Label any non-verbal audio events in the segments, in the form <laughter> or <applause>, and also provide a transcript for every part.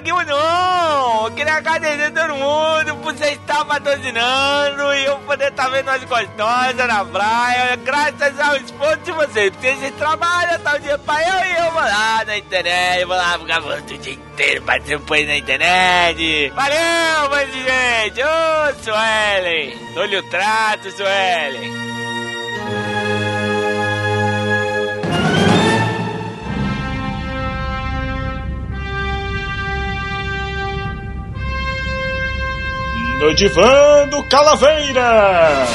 conseguimos não! Queria agradecer todo mundo por você estar patrocinando e eu poder estar vendo as gostosas na praia, graças ao esforço de vocês. Porque vocês trabalham tal dia pra eu e eu vou lá na internet, vou lá ficar o dia inteiro, batendo põe na internet. Valeu, mas gente! Ô, Suelen! Dou-lhe o trato, Suelen! No divã do Calaveira.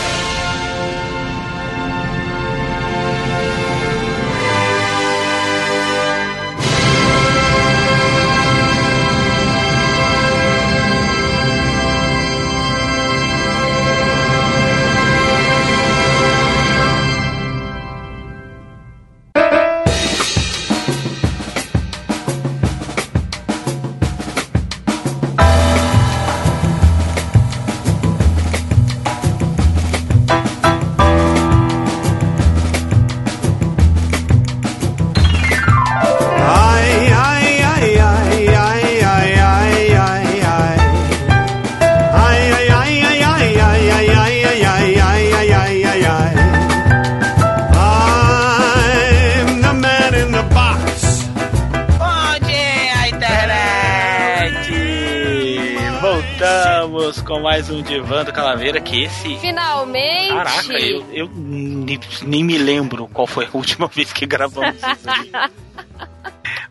Voltamos com mais um Divã do Calaveira, que esse... Finalmente! Caraca, eu, eu nem, nem me lembro qual foi a última <laughs> vez que gravamos isso.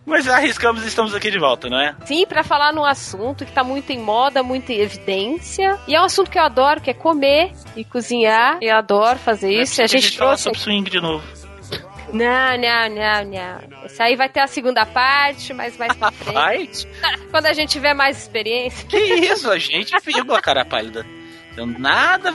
Mas arriscamos e estamos aqui de volta, não é? Sim, pra falar num assunto que tá muito em moda, muito em evidência. E é um assunto que eu adoro, que é comer e cozinhar. Eu adoro fazer isso. É a gente fala trouxe. sobre swing de novo. Não, não, não, não. Isso aí vai ter a segunda parte, mas mais pra frente. <laughs> Quando a gente tiver mais experiência. Que isso, a gente, <laughs> vírgula, cara pálida. Então, nada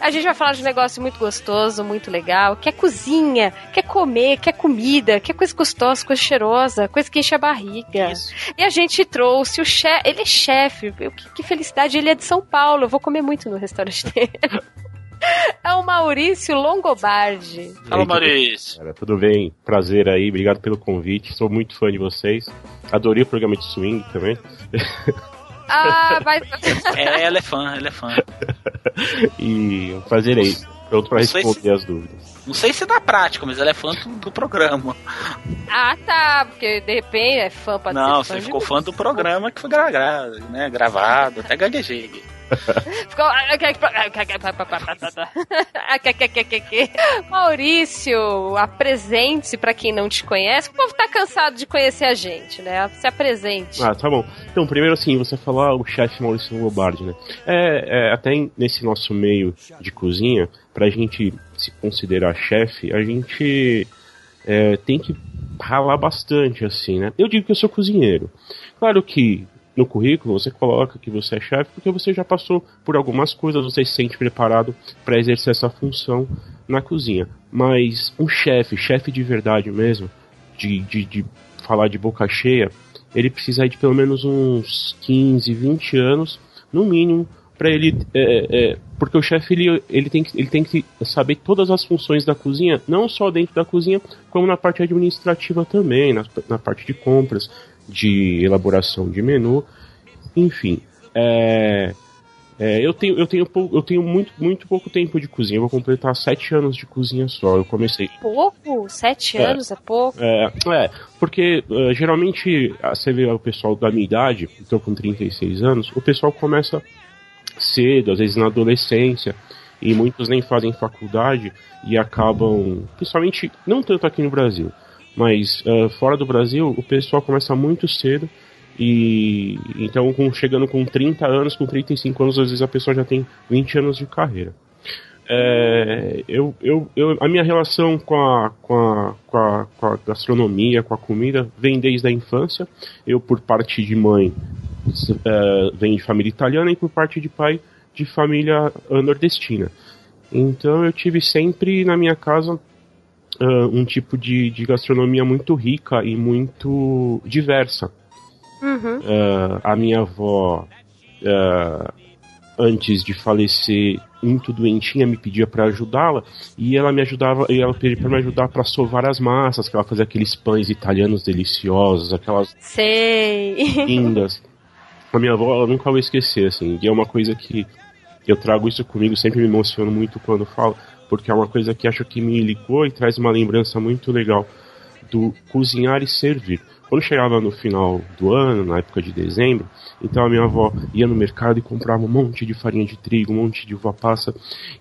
a gente vai falar de um negócio muito gostoso, muito legal, que é cozinha, que é comer, que é comida, que é coisa gostosa, coisa cheirosa, coisa que enche a barriga. Isso. E a gente trouxe o chefe, ele é chefe, que, que felicidade, ele é de São Paulo, eu vou comer muito no restaurante <laughs> dele. É o Maurício Longobardi. Fala, Maurício. Cara, tudo bem? Prazer aí, obrigado pelo convite. Sou muito fã de vocês. Adorei o programa de swing também. Ah, <laughs> vai. É, ela é fã, ela é fã. E um prazer aí. Pronto pra responder as dúvidas. Não sei se na prática, mas ela é fã do, do programa. Ah, tá, porque de repente é fã pra Não, ser você de ficou mim. fã do programa que foi gra gra né, gravado, até gaguejei. Ficou. Maurício, apresente-se pra quem não te conhece. O povo tá cansado de conhecer a gente, né? Se apresente. Ah, tá bom. Então, primeiro assim, você falar o chefe Maurício Lobardi, né? É, é, até nesse nosso meio de cozinha, pra gente se considerar chefe, a gente é, tem que ralar bastante, assim, né? Eu digo que eu sou cozinheiro. Claro que no currículo você coloca que você é chefe porque você já passou por algumas coisas, você se sente preparado para exercer essa função na cozinha. Mas um chefe, chefe de verdade mesmo, de, de, de falar de boca cheia, ele precisa de pelo menos uns 15, 20 anos, no mínimo, para ele. é, é, porque o chefe ele, ele, tem que, ele tem que saber todas as funções da cozinha, não só dentro da cozinha, como na parte administrativa também, na, na parte de compras, de elaboração de menu, enfim. É, é, eu tenho, eu tenho, pou- eu tenho muito, muito pouco tempo de cozinha. Eu vou completar sete anos de cozinha só. Eu comecei Pouco? Sete É. anos é pouco? é, é, porque eh, geralmente você vê o pessoal da minha idade, estou com 36 anos, o pessoal começa cedo, às vezes na adolescência, e muitos nem fazem faculdade e acabam, principalmente, não tanto aqui no Brasil, mas eh, fora do Brasil, o pessoal começa muito cedo e então com, chegando com 30 anos, com 35 anos, às vezes a pessoa já tem 20 anos de carreira. É, eu, eu, eu, a minha relação com a, com, a, com, a, com a gastronomia, com a comida, vem desde a infância. Eu, por parte de mãe, é, venho de família italiana e por parte de pai, de família ah, nordestina. Então eu tive sempre na minha casa ah, um tipo de, de gastronomia muito rica e muito diversa. Uhum. Ah, a minha avó ah, antes de falecer, muito doentinha, me pedia para ajudá-la e ela me ajudava, e ela pedia para me ajudar para sovar as massas, que ela fazia aqueles pães italianos deliciosos, aquelas Sei. lindas. A minha avó, eu nunca vou esquecer, assim, e é uma coisa que eu trago isso comigo, sempre me emociono muito quando falo, porque é uma coisa que acho que me ligou e traz uma lembrança muito legal do cozinhar e servir. Quando chegava no final do ano, na época de dezembro, então a minha avó ia no mercado e comprava um monte de farinha de trigo, um monte de uva passa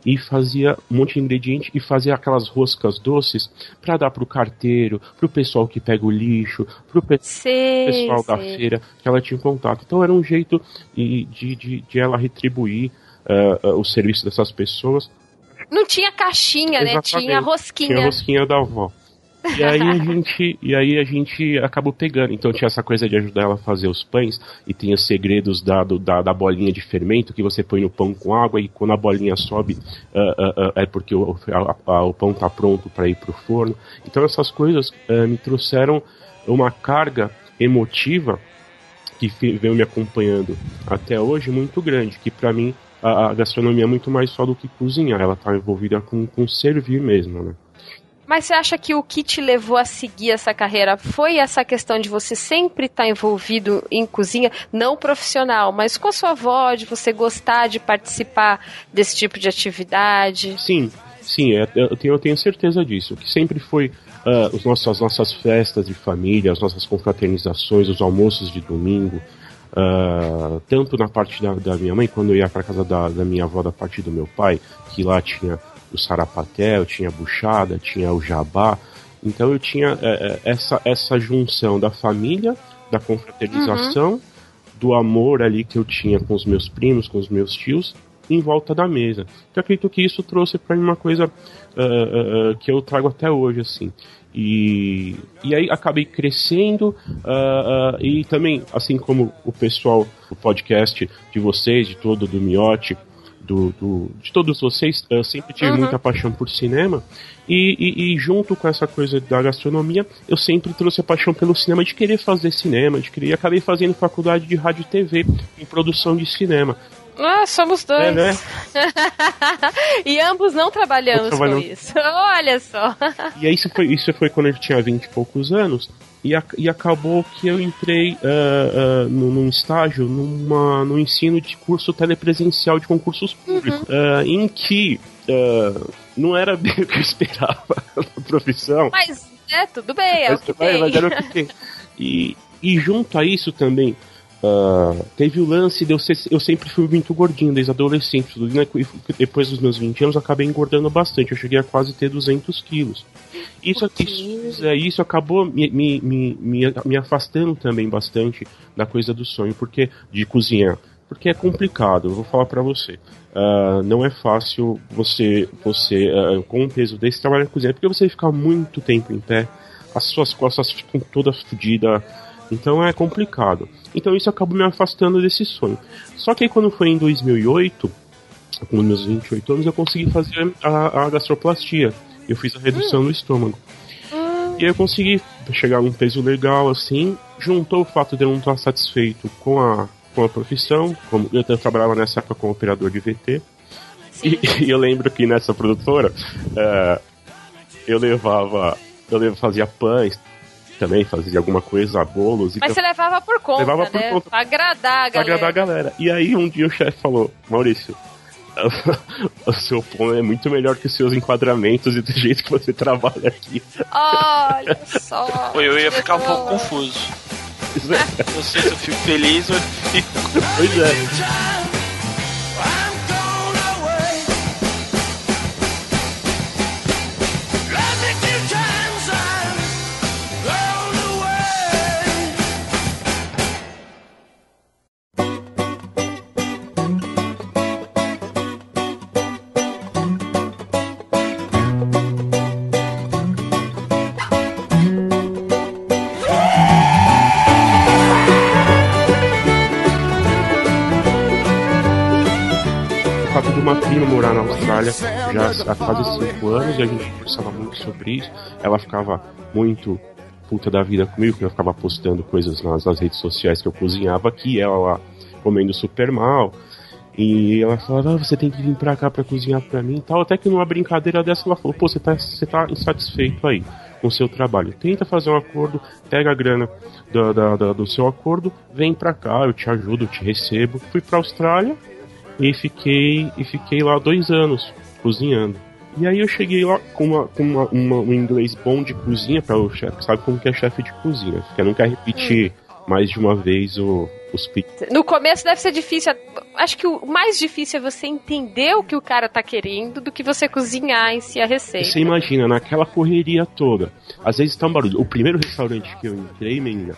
e fazia um monte de ingrediente e fazia aquelas roscas doces para dar pro carteiro, pro pessoal que pega o lixo, pro pe Sei, pessoal da feira que ela tinha contato. Então era um jeito de, de, de, ela retribuir eh, eh, o serviço dessas pessoas Não tinha caixinha, né? Exatamente. Tinha rosquinha. tinha rosquinha da avó. E aí a <laughs> gente, e aí a gente acabou pegando. Então tinha essa coisa de ajudar ela a fazer os pães e tem os segredos da, do- da, da bolinha de fermento que você põe no pão com água e quando a bolinha sobe ah, ah, ah, é porque o, a- a- o pão tá pronto para ir pro forno. Então essas coisas me trouxeram uma carga emotiva que veio me acompanhando até hoje muito grande, que para mim a, a gastronomia é muito mais só do que cozinhar, ela tá envolvida com, com servir mesmo, né? Mas você acha que o que te levou a seguir essa carreira foi essa questão de você sempre estar envolvido em cozinha, não profissional, mas com a sua avó, de você gostar de participar desse tipo de atividade? Sim, sim, é- eu tenho, eu tenho certeza disso. Que sempre foi ah, os nossos, as nossas festas de família, as nossas confraternizações, os almoços de domingo. Ah, tanto na parte da, da minha mãe, quando eu ia para casa da, da minha avó, da parte do meu pai, que lá tinha o sarapatel, tinha a buchada, tinha o jabá. Então eu tinha eh, eh, essa, essa junção da família, da confraternização, do amor ali que eu tinha com os meus primos, com os meus tios, em volta da mesa. Então, eu acredito que isso trouxe para mim uma coisa ah, ah, que eu trago até hoje, assim. E, e aí acabei crescendo ah, ah, e também, assim como o pessoal do podcast de vocês, de todo do Miote, do, do- de todos vocês, eu sempre tive Uhum. muita paixão por cinema e, e- e junto com essa coisa da gastronomia, eu sempre trouxe a paixão pelo cinema, de querer fazer cinema, de querer, e acabei fazendo faculdade de rádio e TV em produção de cinema. Ah, somos dois. É, né? <laughs> e ambos não trabalhamos com isso. <laughs> Olha só. E aí isso foi, isso foi quando eu tinha 20 e poucos anos. E, a- e acabou que eu entrei ah, ah, num, estágio numa, no ensino de curso telepresencial de concursos públicos, ah, em que não era <laughs> bem o que eu esperava na profissão. Mas, é, tudo bem, é o Mas, que mas- tem. mas era o que tem. E, e junto a isso também, ah, teve o lance de eu ser, eu sempre fui muito gordinho desde adolescente, tudo, né? Depois dos meus 20 anos eu acabei engordando bastante, eu cheguei a quase ter 200 quilos. Isso, isso, é, isso acabou me, me, me, me, afastando também bastante da coisa do sonho, porque de cozinhar. Porque é complicado, eu vou falar pra você. Ah, não é fácil você, você ah, com um peso desse, trabalhar na cozinha, porque você fica muito tempo em pé, as suas costas ficam todas fodidas, então é complicado. Então isso acabou me afastando desse sonho. Só que aí quando foi em 2008, com meus 28 anos, eu consegui fazer a, a gastroplastia. Eu fiz a redução do estômago. E aí eu consegui chegar num peso legal, assim, juntou o fato de eu não estar satisfeito com a, com a profissão, como eu trabalhava nessa época como operador de VT, e, <laughs> e eu lembro que nessa produtora eh, eu levava, eu fazia pães, também fazia alguma coisa, bolos, e Mas você levava por conta, Levava por né? conta. Pra agradar a pra galera. agradar a galera. E aí um dia o chefe falou, Maurício, <laughs> o seu pão é muito melhor que os seus enquadramentos e do jeito que você trabalha aqui. Olha <laughs> só. Eu ia ficar um pouco confuso. Não sei se eu fico feliz ou eu <laughs> fico. Pois é. Já há quase cinco anos e a gente conversava muito sobre isso. Ela ficava muito puta da vida comigo, que eu ficava postando coisas nas, nas redes sociais que eu cozinhava aqui, ela lá comendo super mal. E ela falava, ah, você tem que vir pra cá pra cozinhar pra mim e tal. Até que numa brincadeira dessa ela falou, pô, você tá, você tá insatisfeito aí com o seu trabalho. Tenta fazer um acordo, pega a grana do, do seu acordo, vem pra cá, eu te ajudo, eu te recebo. Fui pra Austrália e fiquei, e fiquei lá dois anos cozinhando. E aí eu cheguei lá com, uma, com uma, uma, um inglês bom de cozinha para o chefe, sabe como que é chefe de cozinha. Porque não quero repetir mais de uma vez o, os picos. No começo deve ser difícil. Acho que o mais difícil é você entender o que o cara tá querendo do que você cozinhar em si a receita. Você imagina, naquela correria toda. Às vezes tá um barulho. O primeiro restaurante que eu entrei, menina,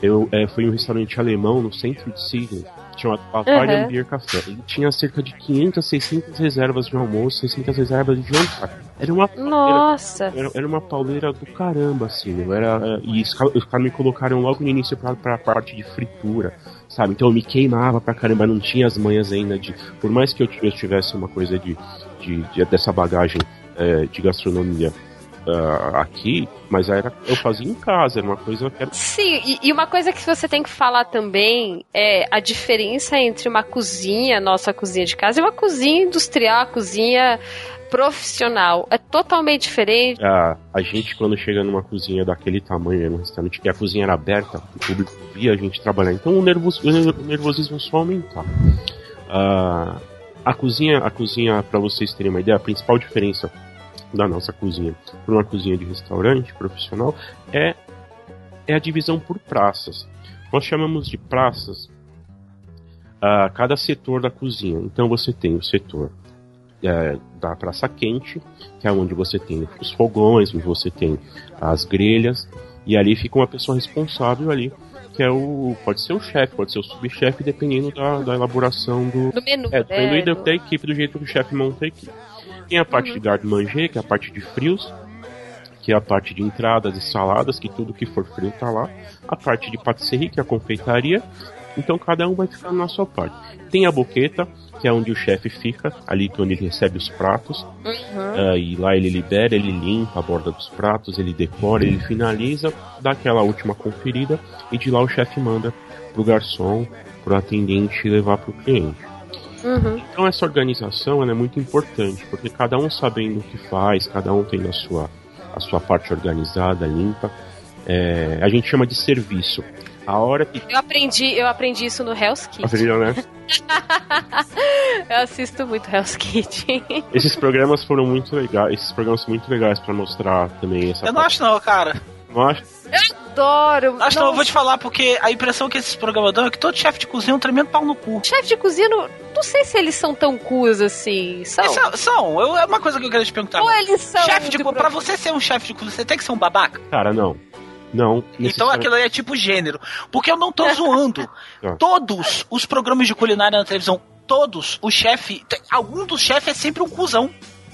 eu, é, foi um restaurante alemão no centro de Sydney. Tinha Bavarian uhum. Beer Café. Ele tinha cerca de 500, 600 reservas de almoço, 600 reservas de jantar. Era uma Nossa! Era, era uma pauleira do caramba, assim. Era, e os, os caras me colocaram logo no início pra, pra parte de fritura, sabe? Então eu me queimava pra caramba, não tinha as manhas ainda de. Por mais que eu tivesse uma coisa de, de, de dessa bagagem é, de gastronomia uh, aqui, mas era, eu fazia em casa, era uma coisa que era... Sim, e, e, uma coisa que você tem que falar também é a diferença entre uma cozinha, nossa cozinha de casa, e uma cozinha industrial, a cozinha profissional. É totalmente diferente. A, a gente, quando chega numa cozinha daquele tamanho, num restaurante que a cozinha era aberta, o público via a gente trabalhar. Então o, nervos, o nervosismo só aumentava. Uh, a cozinha, a cozinha, para vocês terem uma ideia, a principal diferença da nossa cozinha para uma cozinha de restaurante profissional é, é a divisão por praças. Nós chamamos de praças a cada setor da cozinha. Então você tem o setor é, da praça quente, que é onde você tem os fogões, onde você tem as grelhas, e ali fica uma pessoa responsável ali, que é o. Pode ser o chefe, pode ser o subchefe, dependendo da, da elaboração do. Do menu. É, da, da equipe, do jeito que o chefe monta a equipe. Tem a parte de garde-manger, que é a parte de frios, que é a parte de entradas e saladas, que tudo que for frio tá lá. A parte de patisserie, que é a confeitaria. Então cada um vai ficar na sua parte. Tem a boqueta, que é onde o chefe fica, ali quando ele recebe os pratos. Uhum. Uh, e lá ele libera, ele limpa a borda dos pratos, ele decora, ele finaliza, dá aquela última conferida e de lá o chefe manda pro garçom, pro atendente levar pro cliente. Uhum. Então essa organização é muito importante, porque cada um sabendo o que faz, cada um tendo a sua, a sua parte organizada, limpa. É, a gente chama de serviço. A hora que. Eu aprendi, eu aprendi isso no Hell's Kitchen. Aprendeu, né? <laughs> eu assisto muito Hell's Kitchen. Esses programas foram muito legais. Esses programas são muito legais para mostrar também essa. Eu não acho não, cara. Não? Eu adoro. Acho não, eu vou te falar, porque a impressão que esses programas dão é que todo chefe de cozinha é um tremendo pau no cu. Chefe de cozinha, não, não sei se eles são tão cus assim. São. São, são. Eu, é uma coisa que eu queria te perguntar. Ou eles são. Chefe de cozinha, pra você ser um chefe de cozinha, você tem que ser um babaca? Cara, não. Não. Então aquilo aí é tipo gênero. Porque eu não tô zoando. <laughs> Ah. Todos os programas de culinária na televisão, todos, o chefe. Algum dos chefes é sempre um cuzão.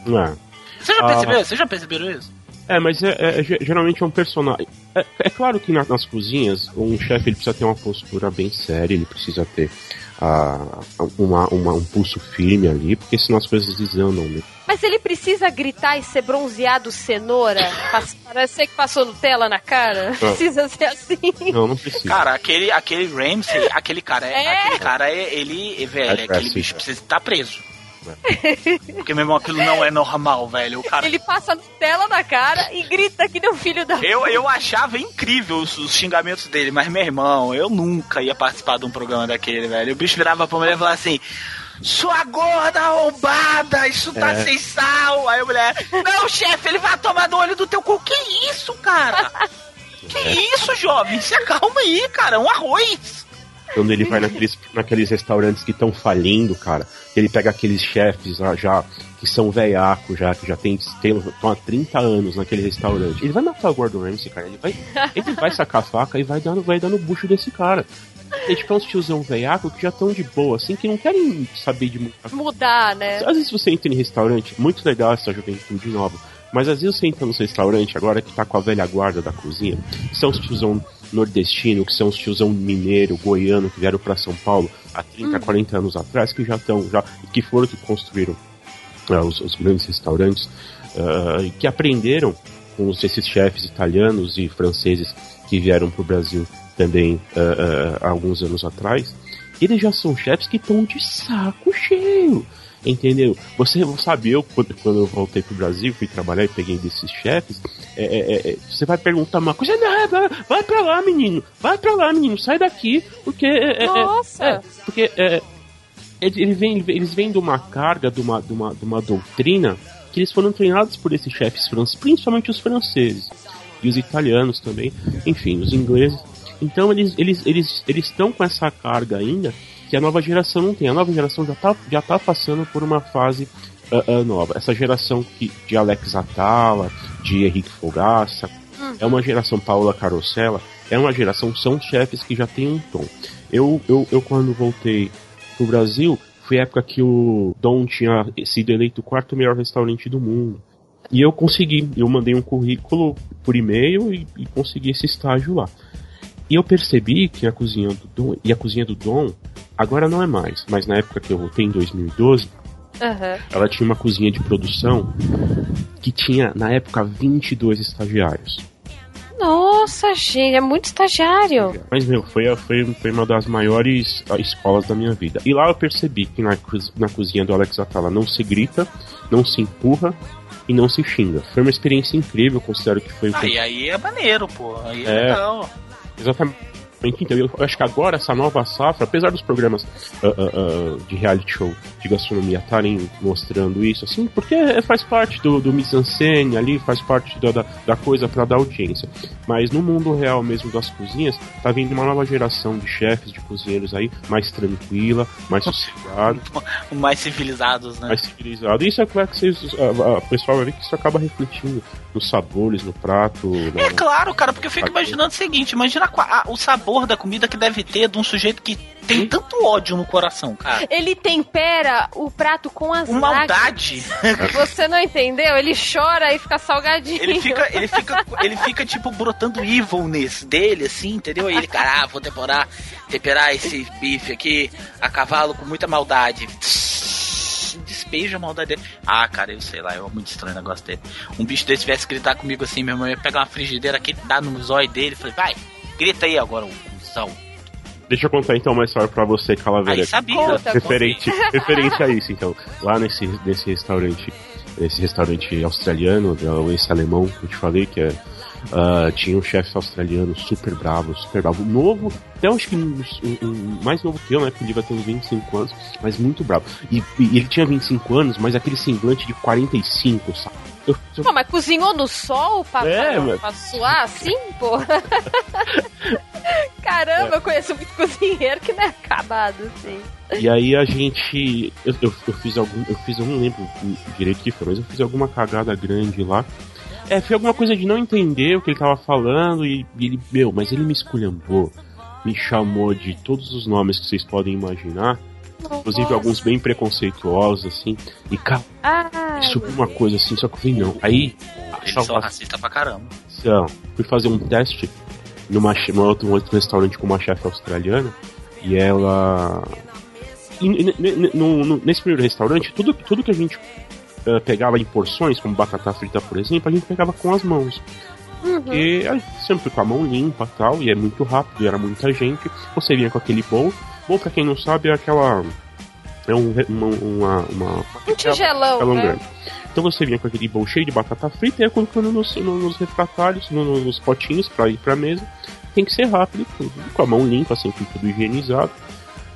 É. Você já percebeu? Ah. Vocês já perceberam isso? É, mas é, é, geralmente é um personagem. É, é claro que na, nas cozinhas, um chefe ele precisa ter uma postura bem séria, ele precisa ter uh, uma, uma, um pulso firme ali, porque senão as coisas desandam. Né? Mas ele precisa gritar e ser bronzeado cenoura? Parece que passou Nutella na cara? Não. Precisa ser assim? Não, não precisa. Cara, aquele, aquele Ramsey, aquele cara é, é. Aquele cara é. Ele, velho, é aquele bicho precisa estar preso. Porque, meu irmão, aquilo não é normal, velho. O cara... Ele passa Nutella na cara e grita que um filho da. Eu, eu achava incrível os, os, xingamentos dele, mas, meu irmão, eu nunca ia participar de um programa daquele, velho. O bicho virava pra mulher e falava assim. Sua gorda arrombada, isso tá é. sem sal. Aí a mulher, não, chefe, ele vai tomar no olho do teu cu. Que isso, cara? Que isso, jovem? Se acalma aí, cara. Um arroz. Quando ele vai naqueles, naqueles restaurantes que estão falindo, cara, ele pega aqueles chefes já que são veiacos já, que já tem, tem, estão há 30 anos naquele restaurante. Ele vai matar o Gordon Ramsay, cara. Ele vai, ele vai sacar a faca e vai dando, vai dando bucho desse cara. Eles tipo, é uns tiozão veiaco que já estão de boa, assim, que não querem saber de mudar. Mudar, né? Às vezes você entra em restaurante, muito legal essa juventude nova, mas às vezes você entra nos restaurantes agora que tá com a velha guarda da cozinha, são os tiozão nordestino, que são os tiozão mineiro, goiano, que vieram para São Paulo há 30, hum. 40 anos atrás, que já estão, já, que foram que construíram uh, os, os, grandes restaurantes, uh, que aprenderam com esses chefes italianos e franceses que vieram para o Brasil também uh, há alguns anos atrás. eles já são chefes que estão de saco cheio. Entendeu? Você sabe, eu, quando, quando eu voltei pro Brasil, fui trabalhar e peguei desses chefes, é, é, é, você vai perguntar uma coisa, não, vai, vai pra lá, menino, vai pra lá, menino, sai daqui, porque. é, é, é, Nossa! é, porque é, ele vem, eles vêm de uma carga, de uma, de, uma, de uma doutrina, que eles foram treinados por esses chefes franceses, principalmente os franceses, e os italianos também, enfim, os ingleses. Então eles eles eles eles estão com essa carga ainda que a nova geração não tem. A nova geração já tá, já tá passando por uma fase ah, ah, nova. Essa geração que, de Alex Atala, de Henrique Fogaça, é uma geração Paula Carosella, é uma geração, são chefes que já tem um tom. Eu, eu, eu quando voltei pro Brasil, foi a época que o Dom tinha sido eleito o quarto melhor restaurante do mundo. E eu consegui, eu mandei um currículo por e-mail e, e consegui esse estágio lá. E eu percebi que a cozinha do Dom, e a cozinha do Dom, agora não é mais, mas na época que eu voltei em 2012, Aham. ela tinha uma cozinha de produção que tinha, na época, 22 estagiários. Nossa, gente, é muito estagiário. Mas, meu, foi, foi, foi uma das maiores ah, escolas da minha vida. E lá eu percebi que na, coz- na cozinha do Alex Atala não se grita, não se empurra e não se xinga. Foi uma experiência incrível, eu considero que foi... Aí, aí é maneiro, pô. Aí é, É. legal. Rất Então, eu acho que agora essa nova safra, apesar dos programas ah, ah, ah, de reality show de gastronomia estarem mostrando isso, assim, porque faz parte do, do mise-en-scène ali, faz parte da, da, da coisa para dar audiência. Mas no mundo real mesmo das cozinhas, tá vindo uma nova geração de chefes, de cozinheiros aí, mais tranquila, mais <laughs> sossegada, Mais civilizados, né? mais civilizada. Isso é claro que vocês, a, a- o pessoal vai ver que isso acaba refletindo nos sabores, no prato. É no- claro, cara, porque eu fico imaginando o seguinte: imagina qua- a- o sabor da comida que deve ter de um sujeito que tem tanto ódio no coração, cara. Ele tempera o prato com as Com lágrimas. maldade. <laughs> Você não entendeu? Ele chora e fica salgadinho. Ele fica, ele fica, ele fica tipo brotando evilness dele, assim, entendeu? Aí ele, cara, ah, vou temperar, temperar esse bife aqui a cavalo com muita maldade. Despeja a maldade dele. Ah, cara, eu sei lá, eu muito estranho o negócio dele. Um bicho desse tivesse que gritar comigo assim, meu irmão ia pegar uma frigideira aqui, dar no zóio dele, falei, vai, grita aí agora, o cuzão. Deixa eu contar então uma história pra você, Calaveira. Aí sabia. Conta, referente, referente a isso, então. Lá nesse, nesse restaurante, esse restaurante australiano, né, esse alemão que eu te falei, que é, ah, tinha um chefe australiano super bravo, super bravo, novo, até acho que um, um- um mais novo que eu, né? Porque ele vai ter uns 25 anos, mas muito bravo. E, e ele tinha 25 anos, mas aquele semblante de 45, sabe? Eu, Pô, mas cozinhou no sol pra, É, pra, pra suar assim, pô? <laughs> Caramba, eu conheço muito cozinheiro que não é acabado assim. E aí a gente. Eu, eu, eu fiz algum. Eu fiz, eu não lembro direito o que foi, mas eu fiz alguma cagada grande lá. É, foi alguma coisa de não entender o que ele tava falando e, e ele, meu, mas ele me esculhambou, me chamou de todos os nomes que vocês podem imaginar, inclusive alguns bem preconceituosos, assim, e cara, Ah, subiu uma coisa assim, só que eu falei, não. Aí, a Eles são salvação, racistas pra caramba. fui fazer um teste numa, num outro, um outro restaurante com uma chefe australiana, e ela. e n- n- n- no- no- nesse primeiro restaurante, tudo, tudo que a gente eh, pegava em porções, como batata frita, por exemplo, a gente pegava com as mãos. Uhum. E aí, sempre com a mão limpa e tal, e é muito rápido, e era muita gente. Você vinha com aquele bowl. Bowl, pra quem não sabe, é aquela. É um, uma, uma, uma, Um tigelão, né? grande. Então você vinha com aquele bowl cheio de batata frita e ia colocando nos, no- nos refratários, no- no- nos potinhos pra ir pra mesa. Tem que ser rápido, com- com a mão limpa, sempre tudo higienizado.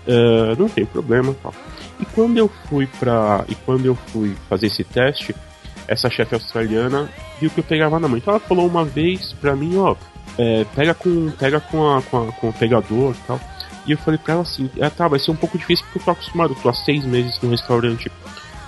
Eh, não tem problema tal. E quando eu fui pra. E quando eu fui fazer esse teste, essa chefe australiana viu que eu pegava na mão. Então ela falou uma vez pra mim, ó, é, pega com. pega com, a, com, a- com o pegador e tal. E eu falei pra ela assim, ah, tá, vai ser um pouco difícil porque eu tô acostumado, eu tô há seis meses no restaurante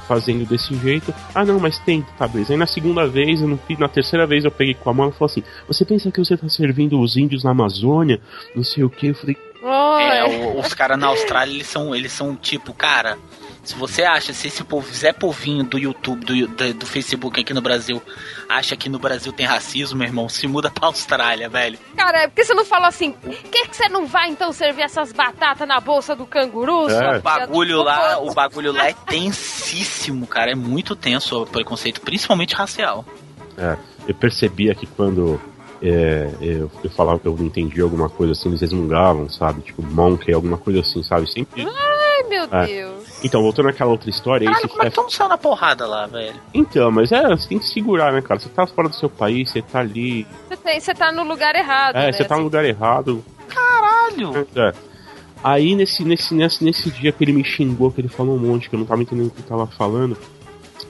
fazendo desse jeito. Ah não, mas tem, tá, beleza. Aí na segunda vez, eu não fiz, na terceira vez eu peguei com a mão e falou assim, você pensa que você tá servindo os índios na Amazônia? Não sei o que. Eu falei, É, os caras na Austrália, eles são, eles são tipo, cara, se você acha, se esse povo, Zé Povinho do YouTube, do, do, do Facebook aqui no Brasil, acha que no Brasil tem racismo, meu irmão, se muda pra Austrália, velho. Cara, é porque você não falou assim, por que, que você não vai então servir essas batatas na bolsa do canguru? É. O bagulho lá, o bagulho lá é tensíssimo, cara, é muito tenso o preconceito, principalmente racial. É, eu percebia que quando é, eu, eu falava que eu não entendia alguma coisa assim, eles resmungavam, sabe? Tipo, monkey, alguma coisa assim, sabe? Sempre. Ai, meu É. Deus. Então, voltando àquela outra história, Caralho, como é que tu não saiu na porrada lá, velho? Então, mas é, você tem que segurar, né, cara? Você tá fora do seu país, você tá ali. Você, tem- você tá no lugar errado. É, né? você tá no lugar errado. Caralho! É. Aí nesse, nesse, nesse, nesse dia que ele me xingou, que ele falou um monte, que eu não tava entendendo o que ele tava falando,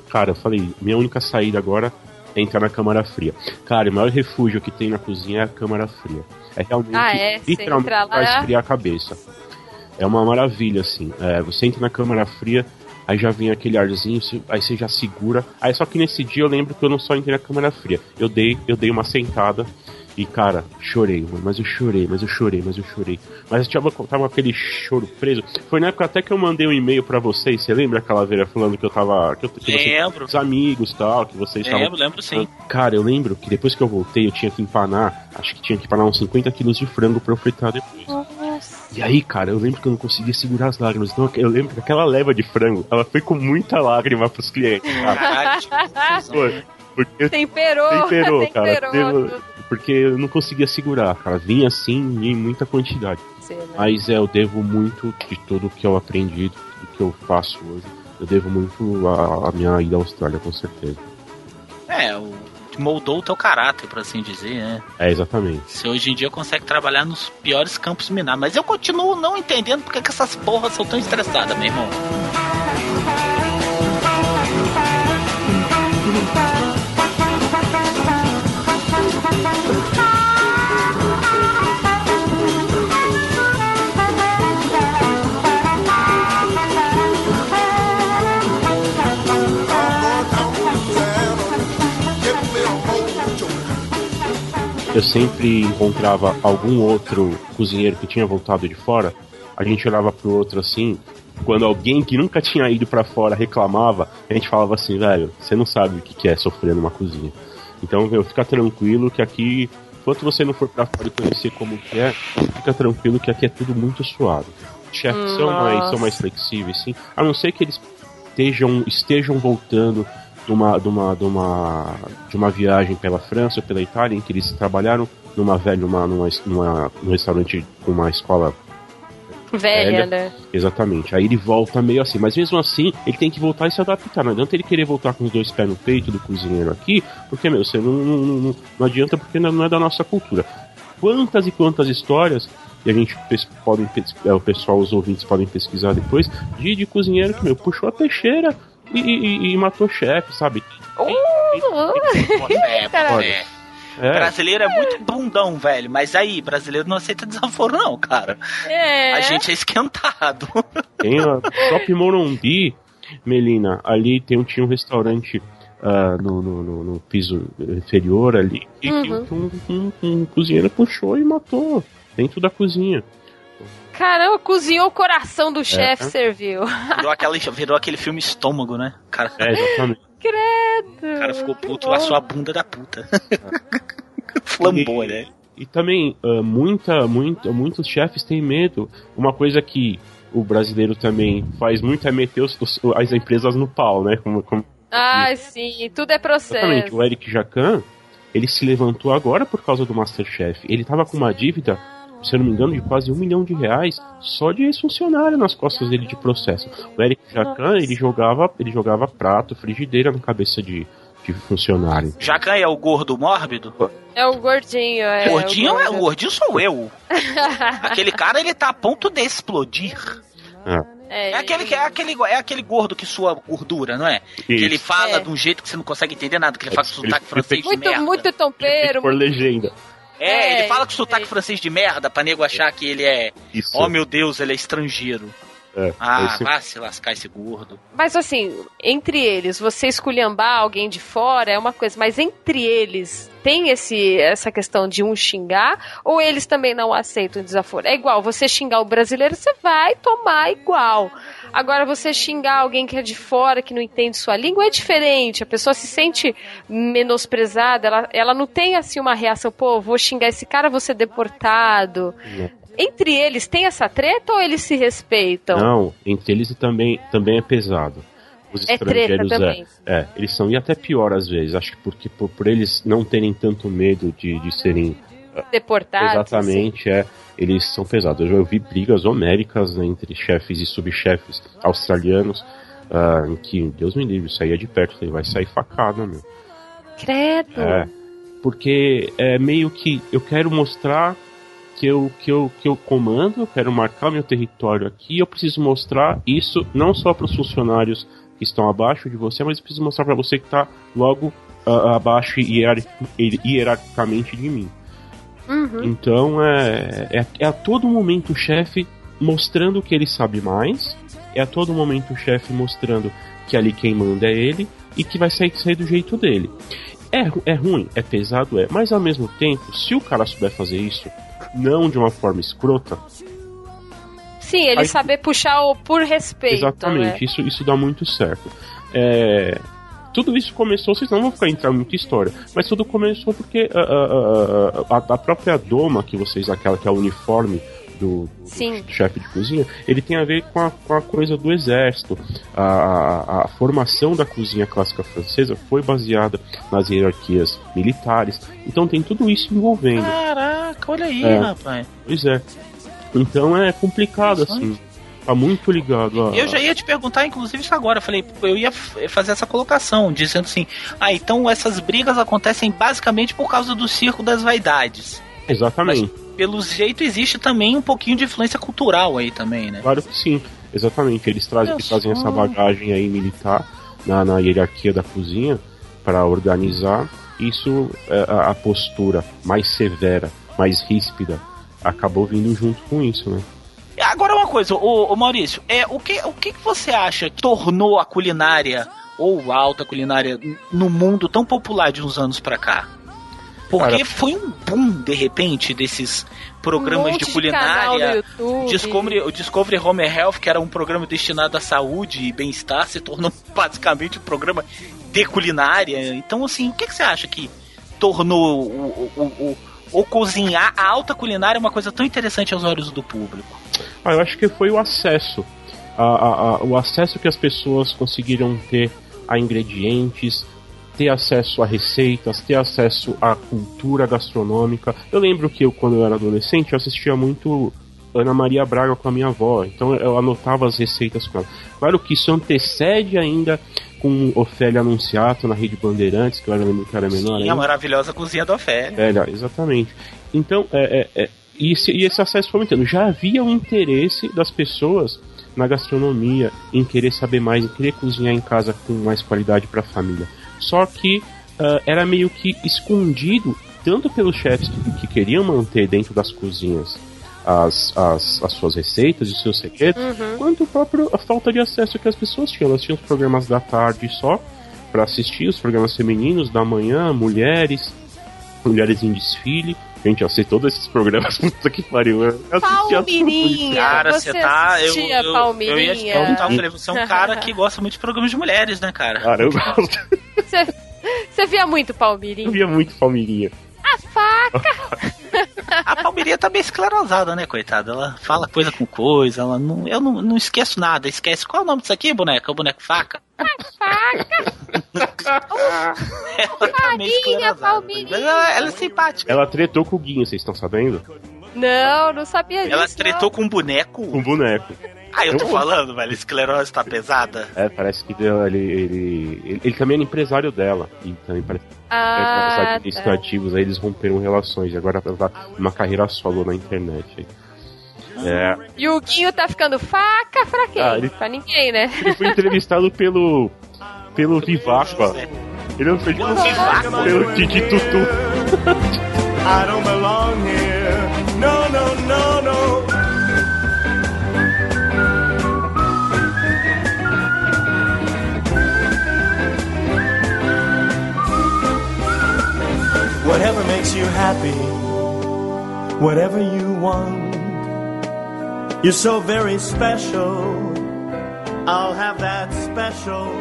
cara, eu falei, minha única saída agora é entrar na câmara fria. Cara, o maior refúgio que tem na cozinha é a câmara fria. É realmente Ah, é? Literalmente lá- vai esfriar a cabeça. É uma maravilha, assim. É, você entra na câmara fria, aí já vem aquele arzinho, aí você já segura. Aí só que nesse dia eu lembro que eu não só entrei na câmara fria. Eu dei, eu dei uma sentada e, cara, chorei, mano. Mas eu chorei, mas eu chorei, mas eu chorei. Mas eu tava, tava com aquele choro preso. Foi na época até que eu mandei um e-mail pra vocês. Você lembra, Calaveira, falando que eu tava. Que eu, que você, Lembro. os amigos e tal, que vocês estavam. Lembro, lembro sim. Cara, eu lembro que depois que eu voltei, eu tinha que empanar. Acho que tinha que empanar uns 50 quilos de frango pra eu fritar depois. E aí, cara, eu lembro que eu não conseguia segurar as lágrimas. Então eu lembro que aquela leva de frango, ela foi com muita lágrima pros clientes, cara. Confusão. Pô, Porque Temperou. temperou, <laughs> cara. temperou. Porque eu não conseguia segurar, cara. Vinha assim em muita quantidade. Né? Mas é, eu devo muito de tudo que eu aprendi, do que eu faço hoje. Eu devo muito à minha ida à Austrália, com certeza. É, o, moldou o teu caráter, por assim dizer, né? É, exatamente. Você hoje em dia consegue trabalhar nos piores campos minar. Mas eu continuo não entendendo porque que essas porras são tão estressadas, meu irmão. Eu sempre encontrava algum outro cozinheiro que tinha voltado de fora, a gente olhava pro outro assim. Quando alguém que nunca tinha ido pra fora reclamava, a gente falava assim, velho, você não sabe o que é sofrer numa cozinha. Então, meu, fica tranquilo que aqui, enquanto você não for pra fora e conhecer como que é, fica tranquilo que aqui é tudo muito suave. Os chefes são mais, são mais flexíveis, sim. A não ser que eles estejam, estejam voltando de uma, de, uma, de, uma, de uma viagem pela França ou pela Itália, em que eles trabalharam numa velha, numa, numa, numa, num restaurante com uma escola Velha, velha. né? Exatamente. Aí ele volta meio assim, mas mesmo assim, ele tem que voltar e se adaptar. Não adianta ele querer voltar com os dois pés no peito do cozinheiro aqui, porque, meu, você não, não, não, não adianta porque não é da nossa cultura. Quantas e quantas histórias, e a gente podem, é, o pessoal, os ouvintes podem pesquisar depois, de, de cozinheiro que, meu, puxou a peixeira e, e- e matou o chefe, sabe? <laughs> É, Caralho. é. É, Brasileiro é muito bundão, velho. Mas aí, brasileiro não aceita desaforo, não, cara. É. A gente é esquentado. <laughs> Tem a Shopping Morumbi, Melina, ali tem, um- tinha um restaurante ah, no, no, no- no piso inferior ali, e que Uhum. um, um- um cozinheiro puxou e matou dentro da cozinha. Caramba, cozinhou o coração do chefe, serviu. Virou, aquela, virou aquele filme estômago, né? O cara, É, exatamente. Credo. o cara ficou puto, laçou a bunda da puta. <laughs> Flambou, E- né? E também, ah, muita, muita, muitos chefes têm medo. Uma coisa que o brasileiro também faz muito é meter os- os- as empresas no pau, né? Como, como Ah, sim, tudo é Exatamente, processo. o Eric Jacan, ele se levantou agora por causa do Masterchef. Ele tava com uma dívida, se eu não me engano, de quase um milhão de reais só de ex-funcionário nas costas dele de processo. O Eric Jacan, ele jogava, ele jogava prato, frigideira na cabeça de, de funcionário. Jacan é o gordo mórbido? É o gordinho, é. gordinho o é gordo. o gordinho sou eu. <laughs> Aquele cara, ele tá a ponto de explodir. É, É aquele, que- é aquele, é aquele gordo que sua gordura, não é? Que Isso. ele fala É. de um jeito que você não consegue entender nada, que ele É, fala com ele- sotaque ele francês de muito, merda. muito tompeiro. Por legenda. É, É, ele fala com sotaque é. francês de merda pra nego achar que ele é. Isso. Oh meu Deus, ele é estrangeiro. É, Ah, esse- vá se lascar esse gordo. Mas assim, entre eles, você esculhambar alguém de fora é uma coisa, mas entre eles tem esse, essa questão de um xingar ou eles também não aceitam o desaforo? É igual, você xingar o brasileiro, você vai tomar igual. Agora, você xingar alguém que é de fora, que não entende sua língua, é diferente. A pessoa se sente menosprezada, ela, ela não tem assim uma reação, pô, vou xingar esse cara, vou ser deportado. Entre eles tem essa treta ou eles se respeitam? Não, entre eles também, também é pesado. os É estrangeiros é, é, eles são e até pior às vezes. Acho que porque por, por eles não terem tanto medo de, de serem <laughs> Deportados. exatamente é, eles são pesados. Eu já vi brigas homéricas né, entre chefes e subchefes australianos. em que, Deus me livre, saía de perto, falei, vai sair facada, meu. assim. Credo. É, porque é meio que eu quero mostrar que eu, que eu, que eu comando, eu quero marcar meu território aqui, eu preciso mostrar isso não só para os funcionários que estão abaixo de você, mas eu preciso mostrar para você que está logo ah, abaixo hierarqui- hierarquicamente de mim. Uhum. Então é, é, é a todo momento o chefe mostrando que ele sabe mais, é a todo momento o chefe mostrando que ali quem manda é ele e que vai sair, sair do jeito dele. É, é ruim, é pesado, é, mas ao mesmo tempo, se o cara souber fazer isso, não de uma forma escrota, Sim, ele Aí- saber puxar o por respeito. exatamente, né? isso, isso dá muito certo. É, tudo isso começou, vocês não vão ficar entrar em muita história, mas tudo começou porque a, a, a, a- a própria doma que vocês, aquela que é o uniforme do, do chefe de cozinha, ele tem a ver com a, com a coisa do exército. A, a, a formação da cozinha clássica francesa foi baseada nas hierarquias militares, então tem tudo isso envolvendo. Caraca, olha aí, É. rapaz. Pois é. Então é complicado assim. Tá muito ligado a. Eu já ia te perguntar, inclusive, isso agora. Eu falei, eu ia fazer essa colocação, dizendo assim: ah, então essas brigas acontecem basicamente por causa do circo das vaidades. Exatamente. Pelo jeito, existe também um pouquinho de influência cultural aí também, né? Claro que sim, exatamente. Eles trazem, eles trazem essa bagagem aí militar na, na hierarquia da cozinha para organizar. Isso, é, a, a postura mais severa, mais ríspida, acabou vindo junto com isso, né? Agora uma coisa, ô Maurício, é, o, que, o que você acha que tornou a culinária ou a alta culinária no mundo tão popular de uns anos pra cá? Porque Cara- foi um boom, de repente, desses programas Um de culinária. YouTube. Discovery, o Discovery Home Health, que era um programa destinado à saúde e bem-estar, se tornou <laughs> basicamente um programa de culinária. Então, assim, o que, que você acha que tornou o, o, o, o cozinhar, a alta culinária, uma coisa tão interessante aos olhos do público? Ah, eu acho que foi o acesso. A, a- a- o acesso que as pessoas conseguiram ter a ingredientes, ter acesso a receitas, ter acesso à cultura gastronômica. Eu lembro que eu, quando eu era adolescente, eu assistia muito Ana Maria Braga com a minha avó, então eu anotava as receitas com ela. Claro que isso antecede ainda com Ofélia Anunciato na Rede Bandeirantes, que eu era, lembro que era menor Sim, ainda. a maravilhosa cozinha da Ofélia. Velha, exatamente. Então, é, é, é, e, esse, e esse acesso foi aumentando. Já havia o interesse das pessoas na gastronomia, em querer saber mais, em querer cozinhar em casa com mais qualidade para a família. Só que ah, era meio que escondido, tanto pelos chefes que, que queriam manter dentro das cozinhas as, as, as suas receitas e os seus segredos, quanto a própria a falta de acesso que as pessoas tinham. Elas tinham os programas da tarde só para assistir, os programas femininos da manhã, mulheres, mulheres em desfile. Gente, eu sei todos esses programas, <laughs> puta que pariu. Eu. Palmirinha. Cara, você tá. Eu, assistia eu, eu Palmirinha? ia te perguntar, eu falei, você é um cara que <laughs> gosta muito de programas de mulheres, né, cara? Cara, eu gosto. Você, você via muito Eu Palmirinha? via muito Palmeirinha. A faca! <laughs> A Palmeirinha tá bem esclerosada, né, coitada? Ela fala coisa com coisa, ela não. Eu não, não esqueço nada. Esquece. Qual é o nome disso aqui, boneca? O boneco faca? ela tá meio esclerosada. Mas ela, ela é simpática. Ela tretou com o Guinho, vocês estão sabendo? Não, não sabia disso. Ela tretou com um boneco? Com o boneco. Ah, eu tô Eu- falando, velho. Esclerose tá pesada. É, parece que deu, ele, ele, ele, ele também era empresário dela. E também parece que os Ah, tá. administrativos aí eles romperam relações. E agora ela tá numa carreira solo na internet. aí. É, E o Guinho tá ficando faca pra quem? Ah, ele- Pra ninguém, né? ele foi entrevistado pelo. pelo Vivaco. Ele não foi Pelo Vivaco? pelo Titi Tutu. I don't belong here. No, no, no, no. Whatever makes you happy, whatever you want. You're so very special. I'll have that special.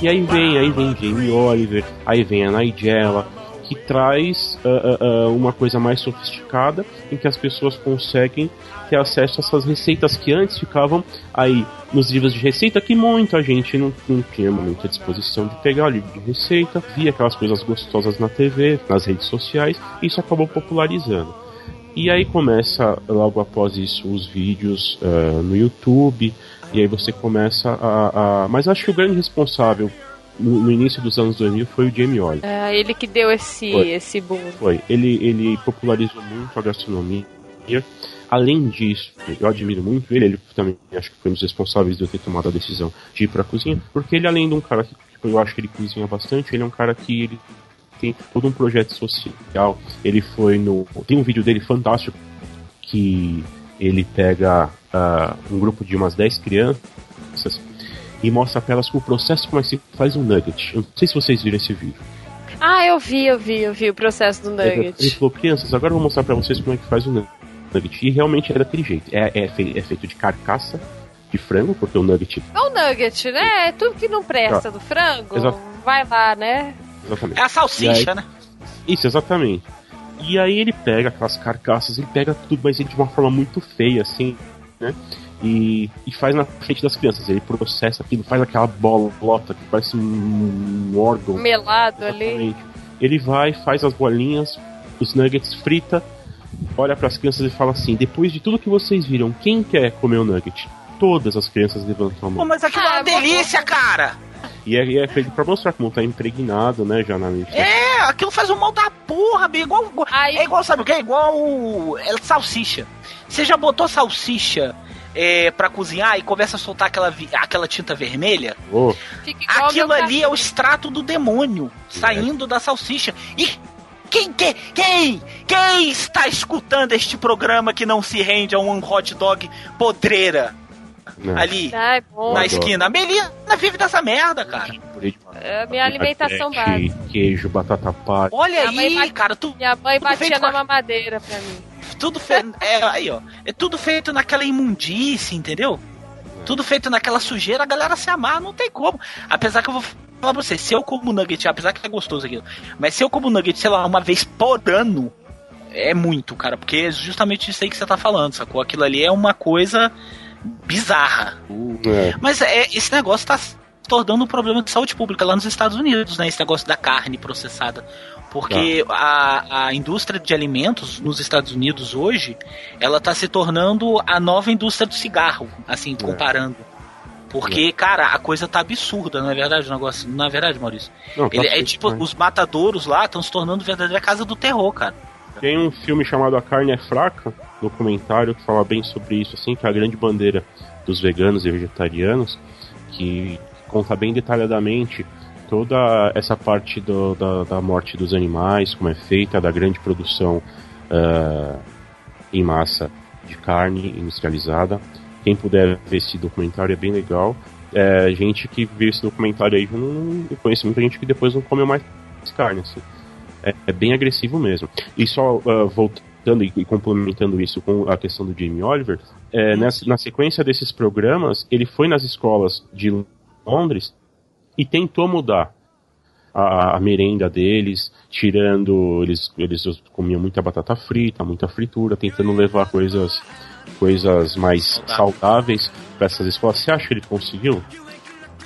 E aí vem, aí vem Jamie Oliver, aí vem a Nigella, que traz uh, uh, uma coisa mais sofisticada em que as pessoas conseguem ter acesso a essas receitas que antes ficavam aí nos livros de receita que muita gente não, não tinha muita disposição de pegar o livro de receita, via aquelas coisas gostosas na TV, nas redes sociais, e isso acabou popularizando. E aí começa logo após isso os vídeos uh, no YouTube, e aí você começa a, a, Mas acho que o grande responsável no, no, início dos anos 2000 foi o Jamie Oliver. É, ele que deu esse, foi. esse boom. Foi. Ele, ele popularizou muito a gastronomia. Além disso, eu admiro muito ele, ele também acho que foi um dos responsáveis de eu ter tomado a decisão de ir pra cozinha, porque ele, além de um cara que tipo, eu acho que ele cozinha bastante, ele é um cara que ele tem todo um projeto social. Ele foi no. Tem um vídeo dele fantástico que ele pega uh, um grupo de umas 10 crianças e mostra para elas o processo como é que se faz um nugget. Eu não sei se vocês viram esse vídeo. Ah, eu vi, eu vi, eu vi o processo do nugget. Ele falou, crianças, agora eu vou mostrar para vocês como é que faz o nugget. E realmente é daquele jeito. É, é, é feito de carcaça de frango, porque o nugget. É o nugget, né? É tudo que não presta do frango. Exato. Vai lá, né? Exatamente. É a salsicha, aí, né? Isso, exatamente. E aí ele pega aquelas carcaças, ele pega tudo, mas ele de uma forma muito feia, assim, né? E, e faz na frente das crianças. Ele processa aquilo, faz aquela bolota que parece um, um órgão. Melado ali. Ele vai, faz as bolinhas, os nuggets, frita, olha para as crianças e fala assim: depois de tudo que vocês viram, quem quer comer o nugget? Todas as crianças levantam a mão. Pô, mas aquilo ah, é uma delícia, cara! E é, é feito pra mostrar como tá impregnado, né, já na mente. É, aquilo faz um mal da porra, bem igual. Aí... É igual, sabe o que? É igual é, salsicha. Você já botou salsicha é, para cozinhar e começa a soltar aquela, aquela tinta vermelha? Oh. Aquilo ali é o extrato do demônio saindo é. da salsicha. E quem, quem, quem, quem está escutando este programa que não se rende a um hot dog podreira? Não. ali Ai, na esquina. A Melina vive dessa merda, cara. É minha alimentação básica. Queijo, batata palha. Olha minha aí, cara. Tu, minha mãe batia na mamadeira pra mim. Tudo feito. é, aí, ó. É tudo feito naquela imundície, entendeu? Tudo feito naquela sujeira, a galera se amar, não tem como. Apesar que eu vou falar pra você, se eu como nugget, apesar que é gostoso aquilo, mas se eu como nugget, sei lá, uma vez por ano, é muito, cara, porque é justamente isso aí que você tá falando, sacou? Aquilo ali é uma coisa bizarra. É. Mas é, esse negócio tá se tornando um problema de saúde pública lá nos Estados Unidos, né? Esse negócio da carne processada. Porque tá. a, a indústria de alimentos nos Estados Unidos hoje, ela tá se tornando a nova indústria do cigarro, assim, é. comparando. Porque, é. cara, a coisa tá absurda, não é verdade o negócio? Não é verdade, Maurício? Não, tá Ele, é tipo, os matadouros lá estão se tornando verdadeira casa do terror, cara. Tem um filme chamado A Carne é Fraca, documentário que fala bem sobre isso, assim, que é a grande bandeira dos veganos e vegetarianos, que conta bem detalhadamente toda essa parte do, da, da, morte dos animais, como é feita, da grande produção uh, em massa de carne industrializada. Quem puder ver esse documentário é bem legal. É, gente que vê esse documentário aí, eu, não, eu conheço muita gente que depois não comeu mais carne, assim é, é bem agressivo mesmo. E só uh, voltando e, e, complementando isso com a questão do Jamie Oliver, é, nessa, na sequência desses programas, ele foi nas escolas de Londres e tentou mudar a, a, merenda deles, tirando. Eles, eles comiam muita batata frita, muita fritura, tentando levar coisas, coisas mais saudáveis para essas escolas. Você acha que ele conseguiu?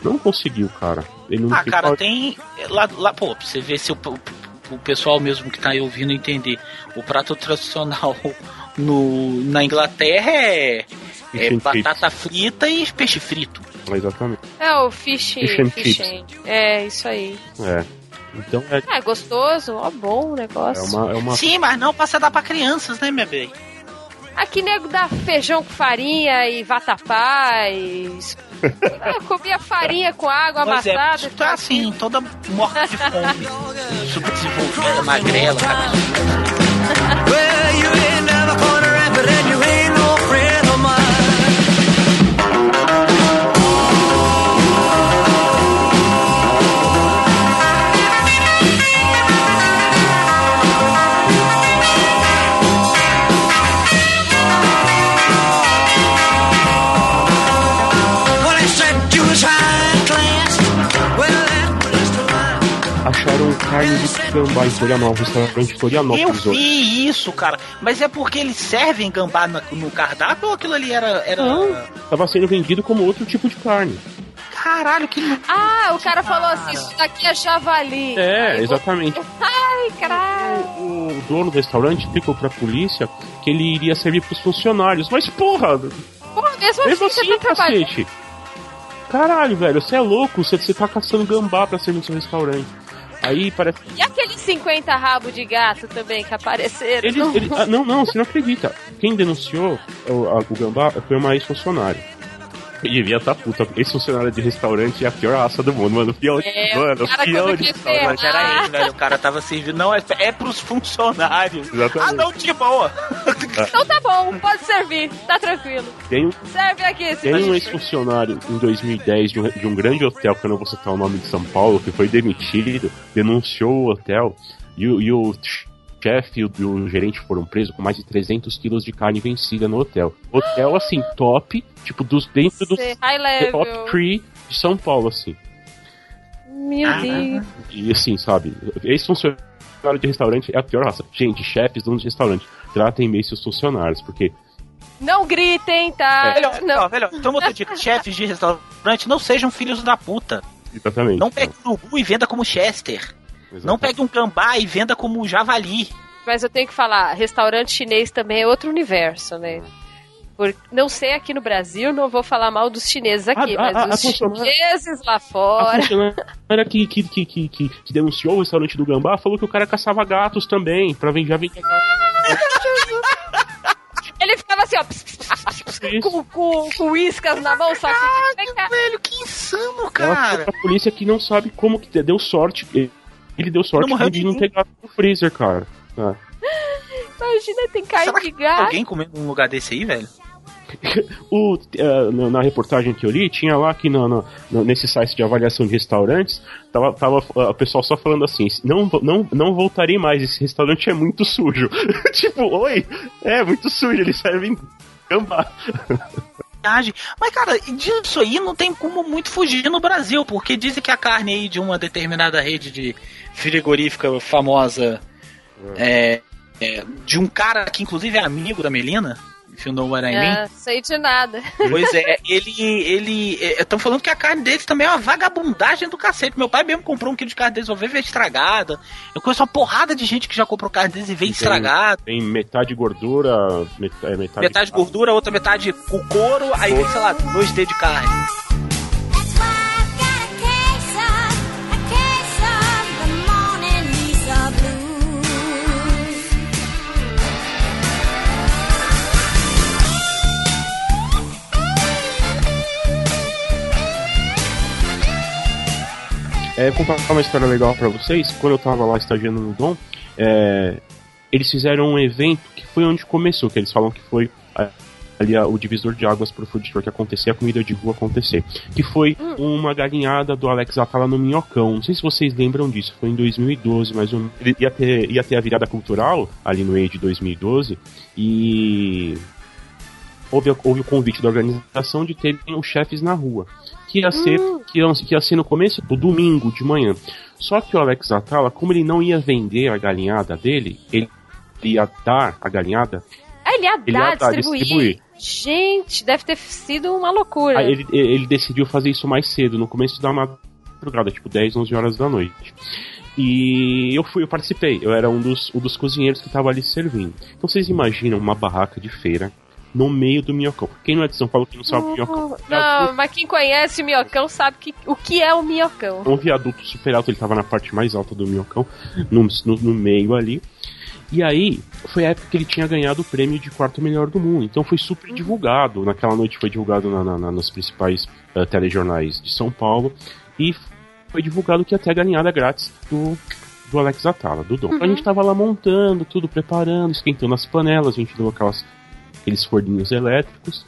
Não conseguiu, cara. Ele não ah, cara, tem. Lá, lá, pô, pra você ver se o, o pessoal mesmo que tá aí ouvindo entender. O prato tradicional <laughs> no, na Inglaterra é, é batata frita e peixe frito. Exatamente. É o fish, fish, and fish and, É, isso aí. É. Então é... é gostoso, ó, bom o negócio. É uma, é uma... Sim, mas não passa dar pra crianças, né, minha bem? Aqui nego dá feijão com farinha e vatapá e. <laughs> Eu comia farinha com água pois é, amassada. É, tá assim, toda morta de fome. Super desenvolvida, magrela, well, you ain't never gonna rap it and you ain't no friend of mine. Carne de gambá em Florianópolis, restaurante Eu Florianópolis. hoje. vi isso, cara. Mas é porque eles servem gambá na- no cardápio ou aquilo ali era. era... Não. Tava sendo vendido como outro tipo de carne. Caralho, que. Ah, o cara falou assim: isso daqui é javali. É, Aí, exatamente. Ai, caralho. O dono do restaurante explicou pra polícia que ele iria servir pros funcionários. Mas porra, Porra, mesmo assim, mesmo você assim, tá trabalhando. cacete. Caralho, velho, você é louco, você, você tá caçando gambá pra servir no seu restaurante. Aí parece E aqueles 50 rabos de gato também que apareceram? Ele, ele- ah, não, não, você não acredita. Quem denunciou o, a- o Gambá foi uma ex-funcionária. E devia estar puta. Ex-funcionária de restaurante é a pior raça do mundo, mano. Fiel, É, mano, o cara quando de restaurante. Mas era ele, velho. O cara tava servindo. Não, é, é pros funcionários. Exatamente. Ah, não, de boa. <laughs> Então tá bom, pode servir, tá tranquilo. Tem, um- Serve aqui, se tem um ex-funcionário em 2010 de um, de um grande hotel, que eu não vou citar o nome de São Paulo, que foi demitido, denunciou o hotel e, o- e o chefe e o, o gerente foram presos com mais de 300 quilos de carne vencida no hotel. Hotel, assim, top, tipo, dos, dentro do top. 3 de São Paulo, assim. Meu Ah, Deus. E assim, sabe? Ex-funcionário de restaurante é a pior raça. Gente, chefes, donos de restaurante, tratem bem seus funcionários, porque Não gritem, tá? Velho, Não. ó, velho, então outra dica: chefes de restaurante não sejam filhos da puta. exatamente. Não pegue urubu e venda como Chester. Não pegue um gambá e venda como javali. Mas eu tenho que falar, restaurante chinês também é outro universo, né? Por, não sei aqui no Brasil, não vou falar mal dos chineses aqui, A- a- mas a- a os funcionária- chineses lá A fora. funcionária que, que, que, que, que, que denunciou o restaurante do Gambá falou que o cara caçava gatos também, pra vender, já vender <laughs> Ele ficava assim, ó, pss, pss, pss, pss, Isso. com, com, com uíscas na mão, só que vem cá. Velho, que insano, Ela cara. pra polícia que não sabe como que deu sorte. Ele deu sorte Não de não ter gato no freezer, cara. Ah. Imagina, tem carne Será de gato. alguém comendo num lugar desse aí, velho? <laughs> O, eh, na, na reportagem que eu li, tinha lá que no, no- nesse site de avaliação de restaurantes, tava, tava ah, o pessoal só falando assim: não, não, não voltarei mais, esse restaurante é muito sujo. <laughs> tipo, oi, é muito sujo, eles servem gambá. <laughs> Viagem. Mas, cara, disso aí não tem como muito fugir no Brasil, porque dizem que a carne aí de uma determinada rede de frigorífica famosa é, é, de um cara que inclusive é amigo da Melina, you know what I mean. É, sei de nada. <laughs> Pois é, ele. ele Estão falando que a carne deles também é uma vagabundagem do cacete. Meu pai mesmo comprou um quilo de carne deles, eu veio estragada. Eu conheço uma porrada de gente que já comprou carne deles e veio estragada. Tem metade gordura, é, metade. Metade gordura, outra metade com couro, aí vem, sei lá, dois dedos de carne. É, vou contar uma história legal pra vocês. Quando eu tava lá estagiando no Dom, é, eles fizeram um evento que foi onde começou, que eles falam que foi a- ali a- o divisor de águas pro food que acontecer, a comida de rua acontecer. Que foi uma galinhada do Alex Atala no Minhocão. Não sei se vocês lembram disso, foi em 2012, mas um, ia ter, ia ter a virada cultural ali no EI de 2012 e houve, houve o convite da organização de terem os chefes na rua. Que ia, ser, que, ia, que ia ser no começo do domingo de manhã. Só que o Alex Atala, como ele não ia vender a galinhada dele, ele ia dar a galinhada. Ah, ele ia Ele dar, ia dar, distribuir. distribuir. Gente, deve ter sido uma loucura. Aí ele, ele decidiu fazer isso mais cedo, no começo da madrugada, tipo 10, 11 horas da noite. E eu fui, eu participei, eu era um dos, um dos cozinheiros que estava ali servindo. Então vocês imaginam uma barraca de feira no meio do minhocão. Quem não é de São Paulo, quem não sabe o minhocão. Não, mas quem conhece o minhocão sabe que, o que é o minhocão. um viaduto super alto, ele tava na parte mais alta do minhocão, no, no, no meio ali. E aí, foi a época que ele tinha ganhado o prêmio de quarto melhor do mundo. Então foi super divulgado. Naquela noite foi divulgado na, na- na- nos principais eh, telejornais de São Paulo. E foi divulgado que ia ter a galinhada grátis do, do Alex Atala, do Dom. A gente tava lá montando, tudo preparando, esquentando as panelas, a gente deu aquelas, aqueles forninhos elétricos.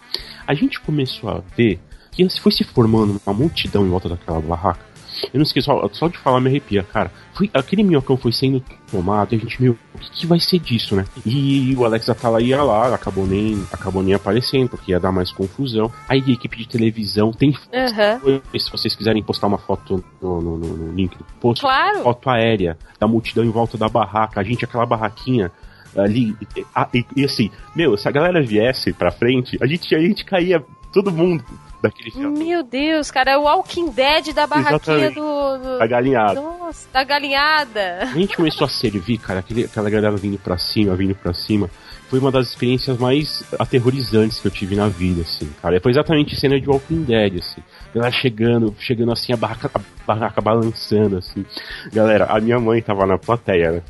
A gente começou a ver que foi se formando uma multidão em volta daquela barraca. Eu não esqueço, só, só de falar me arrepia, cara. Foi, aquele minhocão foi sendo tomado, e a gente, meu, o que, que vai ser disso, né? E o Alex Atala ia lá, acabou nem, acabou nem aparecendo, porque ia dar mais confusão. Aí a equipe de televisão tem Aham. se vocês quiserem postar uma foto no, no- no- no link do post, Claro. foto aérea da multidão em volta da barraca, a gente, aquela barraquinha ali, e, a- e- assim, meu, se a galera viesse pra frente, a gente, a gente caía, todo mundo daquele filme, Meu Deus, cara, é o Walking Dead da barraquinha do, do- da galinhada. Nossa, da galinhada. A gente começou a servir, cara, aquele, aquela galera vindo pra cima, vindo pra cima. Foi uma das experiências mais aterrorizantes que eu tive na vida, assim, cara. Foi exatamente cena de Walking Dead, assim. Galera chegando, chegando assim, a barraca, a barraca balançando, assim. Galera, a minha mãe tava na plateia, né?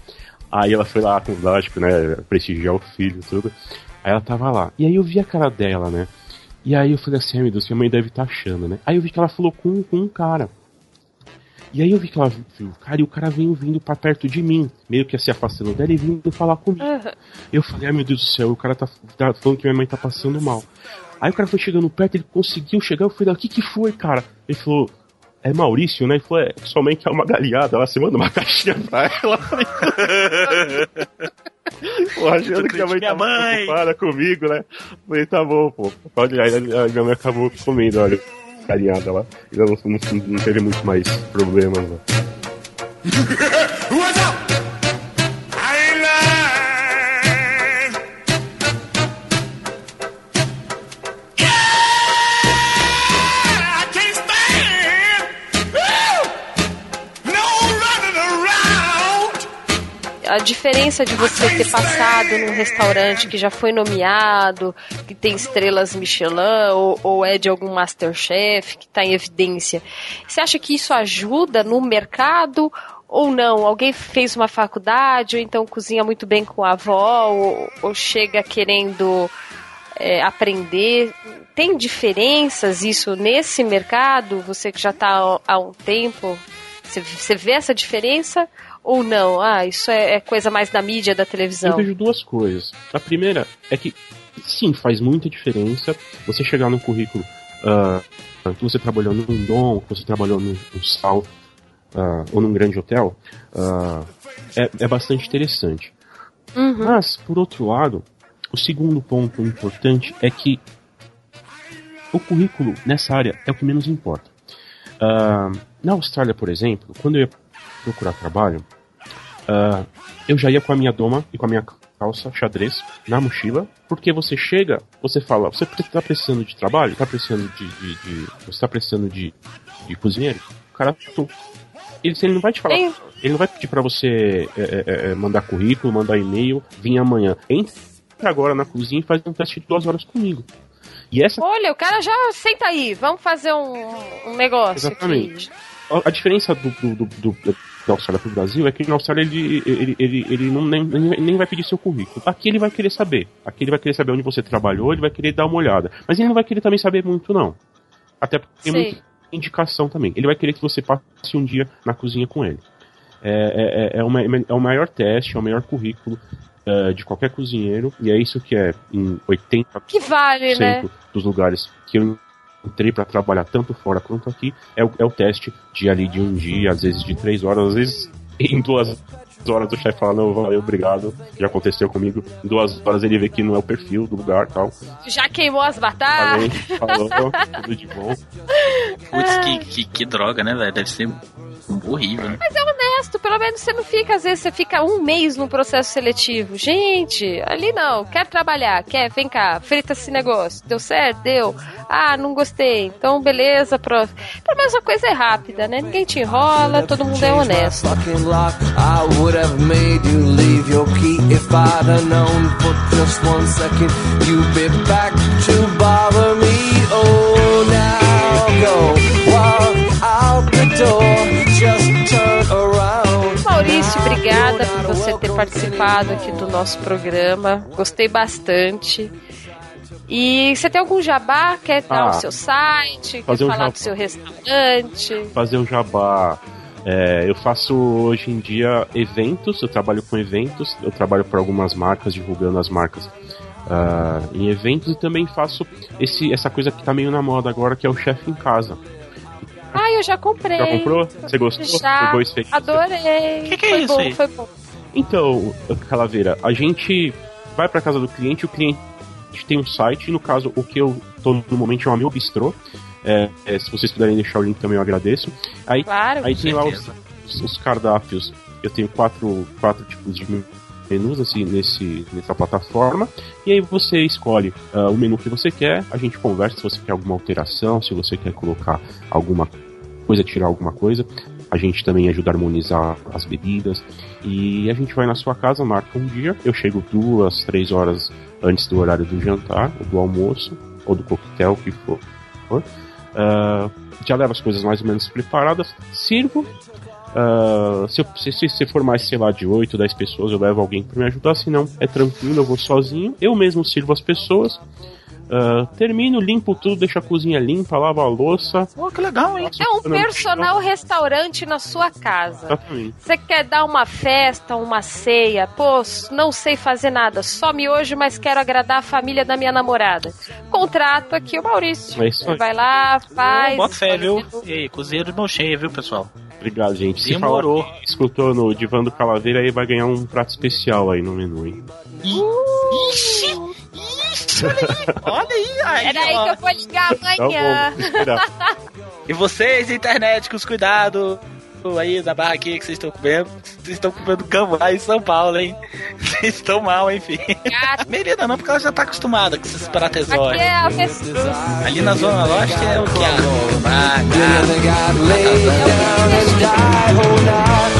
Aí ela foi lá, com lógico, né, prestigiar o filho e tudo. Aí ela tava lá. E aí eu vi a cara dela, né? E aí eu falei assim, ai meu Deus, minha mãe deve estar achando, né? Aí eu vi que ela falou com, com um cara. E aí eu vi que ela viu o cara e o cara veio vindo pra perto de mim, meio que se afastando dela e vindo falar comigo. Eu falei, ai meu Deus do céu, o cara tá, tá falando que minha mãe tá passando mal. Aí o cara foi chegando perto, ele conseguiu chegar, eu falei, o que que foi, cara? Ele falou, é Maurício, né? Ele falou, é, sua mãe quer uma galinhada, ela se manda uma <laughs> caixinha pra ela. Pô, achando que a mãe Minha tava mãe. preocupada comigo, né? Falei, tá bom, pô. Olha, aí a minha mãe acabou comendo, olha, galinhada lá. E não, não, não teve muito mais problemas, né? <laughs> A diferença de você ter passado num restaurante que já foi nomeado, que tem estrelas Michelin, ou, ou é de algum Masterchef, que está em evidência. Você acha que isso ajuda no mercado ou não? Alguém fez uma faculdade, ou então cozinha muito bem com a avó, ou, ou chega querendo é, aprender. Tem diferenças isso nesse mercado? Você que já está há um tempo, você, você vê essa diferença ou não? Ah, isso é, é coisa mais da mídia, da Eu televisão. vejo duas coisas. A primeira é que, sim, faz muita diferença você chegar num currículo ah, que você trabalhou num Dom, que você trabalhou num, num Sal ah, ou num grande hotel. ah, é, é bastante interessante. Mas, por outro lado, o segundo ponto importante é que o currículo nessa área é o que menos importa. Ah, na Austrália, por exemplo, quando eu ia procurar trabalho, ah, eu já ia com a minha doma e com a minha calça xadrez na mochila, porque você chega, você fala, você está precisando de trabalho, está precisando de, de- de- você está precisando de, de cozinheiro, o cara, tu, ele, ele não vai te falar, ele não vai pedir para você é, é, é, mandar currículo, mandar e-mail, vir amanhã. Entra agora na cozinha e faz um teste de duas horas comigo. E essa Olha, o cara já senta aí, vamos fazer um, um negócio Exatamente. aqui. A, a diferença do, do, do, do- da Austrália pro Brasil é que na Austrália ele, ele, ele, ele não, nem, nem vai pedir seu currículo. Aqui ele vai querer saber. Aqui ele vai querer saber onde você trabalhou, ele vai querer dar uma olhada. Mas ele não vai querer também saber muito, não. Até porque tem muita indicação também. Ele vai querer que você passe um dia na cozinha com ele. É, é, é, uma- é o maior teste, é o maior currículo eh, de qualquer cozinheiro. E é isso que é em 80% Que vale, né? dos lugares que eu entrei para trabalhar tanto fora quanto aqui é o, é o teste de ali de um dia, às vezes de três horas, às vezes em duas horas o chefe fala, não, valeu, obrigado, já aconteceu comigo. Em duas horas ele vê que não é o perfil do lugar e tal. Já queimou as batatas. Falou, tudo de bom. Putz, que, que, que droga, né, velho? Deve ser horrível, né? Mas é honesto, pelo menos você não fica, às vezes você fica um mês no processo seletivo. Gente, ali não, quer trabalhar, quer, vem cá, frita esse negócio. Deu certo? Deu. Ah, não gostei. Então, beleza, próximo. Pelo menos a coisa é rápida, né? Ninguém te enrola, todo mundo é honesto. Fucking lock, I would have made you leave your key if I'd have known for just one second you'd be back to bother me. Oh, now go walk out the door, obrigada por você ter participado aqui do nosso programa. Gostei bastante. E você tem algum jabá? Quer dar Ah, o seu site? Quer falar jabá. do seu restaurante? Fazer um jabá. É, eu faço hoje em dia eventos, eu trabalho com eventos, eu trabalho por algumas marcas, divulgando as marcas ah, em eventos e também faço esse, essa coisa que tá meio na moda agora, que é o chefe em casa. Ai, eu já comprei. Já comprou? Você gostou? Já. Foi boa experiência? Adorei. Que que é foi isso bom, aí? Foi bom. Então, Calaveira, a gente vai pra casa do cliente, o cliente tem um site, no caso, o que eu tô no momento é um amigo bistrô. É, é, se vocês puderem deixar o link também eu agradeço. Aí, Claro. aí tem lá os, certeza. os- os cardápios. Eu tenho quatro, quatro tipos de menus assim, nesse, nessa plataforma. E aí você escolhe ah, o menu que você quer, a gente conversa se você quer alguma alteração, se você quer colocar alguma coisa, tirar alguma coisa. A gente também ajuda a harmonizar as bebidas. E a gente vai na sua casa, marca um dia. Eu chego duas, três horas antes do horário do jantar, ou do almoço, ou do coquetel, que for. Ah, já levo as coisas mais ou menos preparadas, sirvo. Ah, se, eu- se, se, for mais, sei lá, de 8, 10 pessoas, eu levo alguém para me ajudar. Se não, é tranquilo, eu vou sozinho. Eu mesmo sirvo as pessoas. Ah, termino, limpo tudo, deixo a cozinha limpa, lavo a louça. Pô, que legal, hein? É um personal restaurante na sua casa. Exatamente. Você quer dar uma festa, uma ceia? Pô, não sei fazer nada, só hoje, mas quero agradar a família da minha namorada. Contrato aqui o Maurício. É isso aí. Vai lá, faz. Bota fé, viu? E aí, cozinheiro de mão cheia, viu, pessoal? Obrigado, gente. Se Demorou. falar que escutou no Divã do Calaveira, aí vai ganhar um prato especial aí no menu, hein? Ixi! Ixi, olha aí! <laughs> Olha aí! aí Peraí ó. que eu vou ligar amanhã. esperar. <laughs> E vocês, internet, com os cuidados aí da barra aqui que vocês estão comendo. Vocês estão comendo gambá em São Paulo, hein? <laughs> Vocês estão mal, enfim. Gato. Merida não, porque ela já tá acostumada com esses paratesórios. Aqui é avestruz. Ali na Zona Leste é o que? Ah, gambá, Do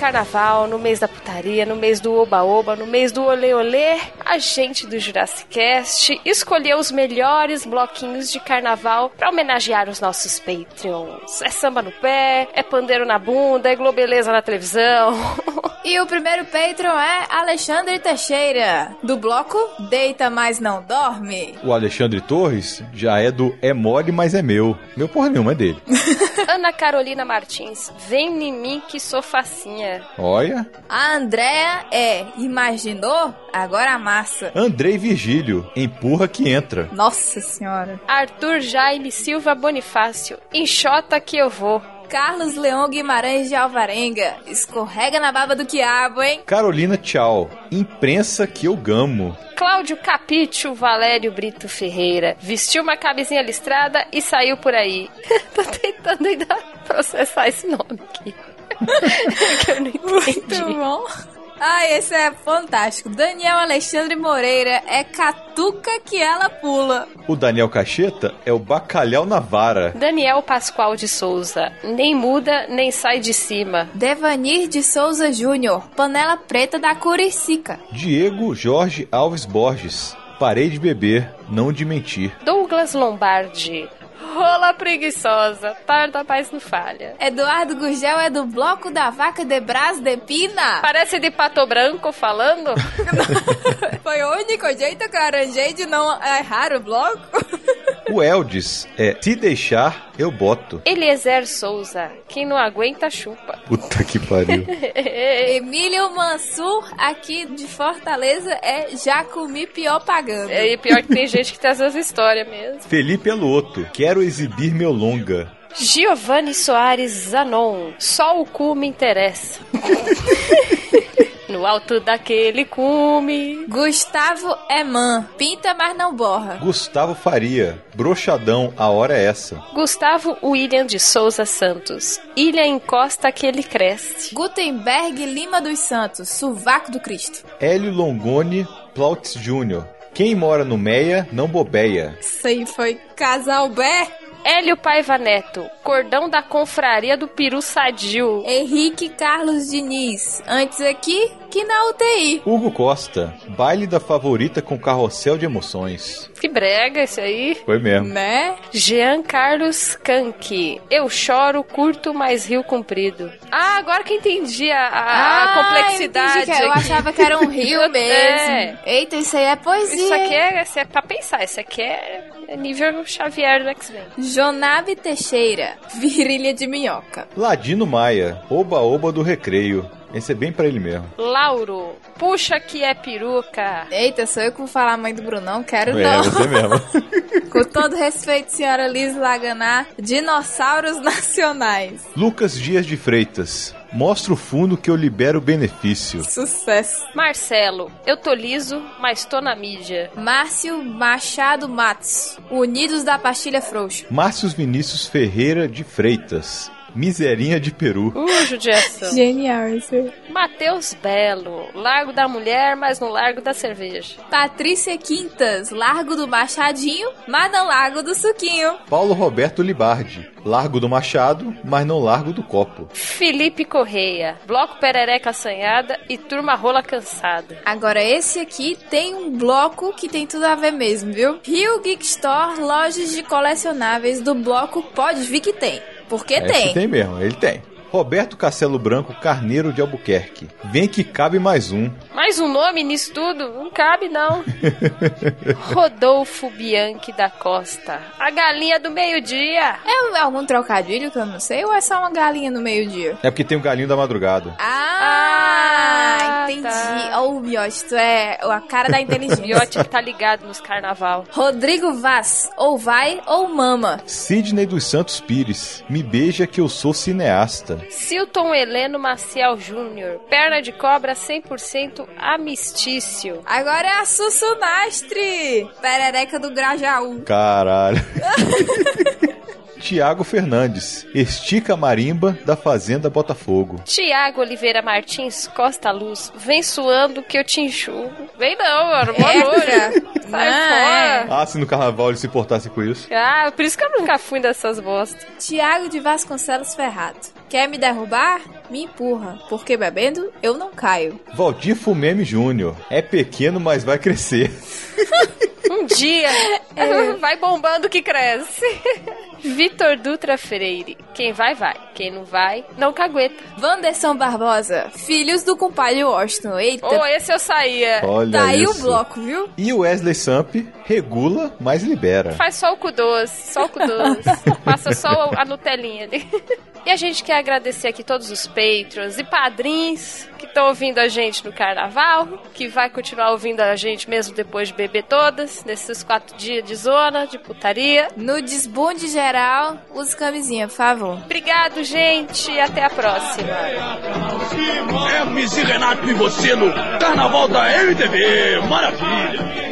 Carnaval, no mês da putaria, no mês do oba-oba, no mês do olê-olê, a gente do Jurassic Cast escolheu os melhores bloquinhos de carnaval pra homenagear os nossos Patreons. É samba no pé, é pandeiro na bunda, é globeleza na televisão. <laughs> E o primeiro Patreon é Alexandre Teixeira, do bloco Deita Mas Não Dorme. O Alexandre Torres já é do É Mole, mas é meu. Meu porra nenhuma é dele. <laughs> Ana Carolina Martins, vem em mim que sou facinha. Olha. A Andrea é Imaginou? Agora amassa. Andrei Virgílio, empurra que entra. Nossa senhora. Arthur Jaime Silva Bonifácio, enxota que eu vou. Carlos Leão Guimarães de Alvarenga. Escorrega na baba do quiabo, hein? Carolina Tchau, imprensa que eu gamo. Cláudio Capítio Valério Brito Ferreira vestiu uma camisinha listrada e saiu por aí. <laughs> Tô tentando ainda processar esse nome aqui. <laughs> que eu não Muito entendi. bom. Ai, esse é fantástico. Daniel Alexandre Moreira é catuca que ela pula. O Daniel Cacheta é o bacalhau na vara. Daniel Pascoal de Souza, nem muda nem sai de cima. Devanir de Souza Júnior, panela preta da Curicica. Diego Jorge Alves Borges, parei de beber, não de mentir. Douglas Lombardi, rola preguiçosa, tarda paz não falha. Eduardo Gurgel é do bloco da vaca de Brás de Pina. Parece de Pato Branco falando? <laughs> Foi o único jeito que eu arranjei de não errar o bloco. <laughs> O Eldis é se deixar, eu boto. Eliezer Souza, quem não aguenta chupa. Puta que pariu. <laughs> Emílio Mansur, aqui de Fortaleza, é já comi pior pagando. E pior que tem gente que tem essas histórias mesmo. Felipe Eloto, quero exibir meu longa. Giovanni Soares Zanon, só o cu me interessa. <laughs> no alto daquele cume. Gustavo Eman, pinta mas não borra. Gustavo Faria, broxadão, a hora é essa. Gustavo William de Souza Santos, ilha encosta que ele cresce. Gutenberg Lima dos Santos, sovaco do Cristo. Hélio Longoni Plautz Jr. Quem mora no Meia não bobeia. Isso aí foi casal Bé. Hélio Paiva Neto, cordão da confraria do Peru Sadio. Henrique Carlos Diniz. Antes aqui, que na UTI. Hugo Costa, baile da favorita com carrossel de emoções. Que brega esse aí. Foi mesmo. Né? Jean Carlos Kanki. Eu choro, curto, mas rio comprido. Ah, agora que entendi a, a- Ah, complexidade. Eu, que eu achava que era um rio <laughs> mesmo. É. Eita, isso aí é poesia. Isso aqui é, isso é pra pensar, isso aqui é, é nível Xavier do X-Men. Jonabe Teixeira, virilha de minhoca. Ladino Maia, oba-oba do recreio. Esse é bem pra ele mesmo. Lauro, puxa que é peruca. Eita, sou eu que vou falar a mãe do Brunão? Quero É, não. você mesmo. <laughs> Com todo respeito, senhora Liz Laganá, dinossauros <laughs> nacionais. Lucas Dias de Freitas, mostra o fundo que eu libero benefício. Sucesso. Marcelo, eu tô liso, mas tô na mídia. Márcio Machado Matos, Unidos da Pastilha Frouxa. Márcios Vinícius Ferreira de Freitas, miserinha de Peru. Uh, judiação. Genial isso. Matheus Belo, Largo da Mulher, mas no Largo da Cerveja. Patrícia Quintas, Largo do Machadinho, mas não Largo do Suquinho. Paulo Roberto Libardi, Largo do Machado, mas não Largo do Copo. Felipe Correia, Bloco Perereca Assanhada e Turma Rola Cansada. Agora esse aqui tem um bloco que tem tudo a ver mesmo, viu? Rio Geek Store, lojas de colecionáveis do bloco Pode Vir que tem. Porque Esse tem. tem mesmo, ele tem. Roberto Castelo Branco Carneiro de Albuquerque. Vem que cabe mais um. Mais um nome nisso tudo? Não cabe, não. <laughs> Rodolfo Bianchi da Costa. A galinha do meio-dia. É algum trocadilho que eu não sei ou é só uma galinha no meio-dia? É porque tem o galinho da madrugada. Ah, entendi. tá. Miotti, tu é a cara da inteligência. Miotti tá ligado nos carnaval. Rodrigo Vaz, ou vai ou mama. Sidney dos Santos Pires. Me beija que eu sou cineasta. Silton Heleno Maciel Júnior. Perna de cobra 100% amistício. Agora é a Sussunastre, perereca do Grajaú. Caralho. <laughs> Tiago Fernandes. Estica marimba da Fazenda Botafogo. Tiago Oliveira Martins Costa Luz. Vem suando que eu te enxugo. Vem não, mano. Boa. Sai fora. Ah, se no carnaval ele se portasse com isso. Ah, por isso que eu nunca fui dessas bostas. Tiago de Vasconcelos Ferrado. Quer me derrubar? Me empurra, porque bebendo eu não caio. Valdir Fumeme Júnior. É pequeno, mas vai crescer. <laughs> <laughs> Um dia <laughs> vai bombando que cresce. <laughs> Vitor Dutra Freire. Quem vai, vai. Quem não vai, não cagueta. Wanderson Barbosa, filhos do compadre Washington. Eita, Ou esse eu saía. Olha tá aí o bloco, viu? E o Wesley Samp regula, mas libera. Faz só o cu doce, só o cu doce. Passa só a Nutelinha ali. E a gente quer agradecer aqui todos os patrons e padrinhos que estão ouvindo a gente no carnaval, que vai continuar ouvindo a gente mesmo depois de beber todas, nesses quatro dias de zona, de putaria. No desbunde geral, use camisinha, por favor. Obrigado, gente, e até a próxima. Hermes e Renato e você no Carnaval da MTV. Maravilha!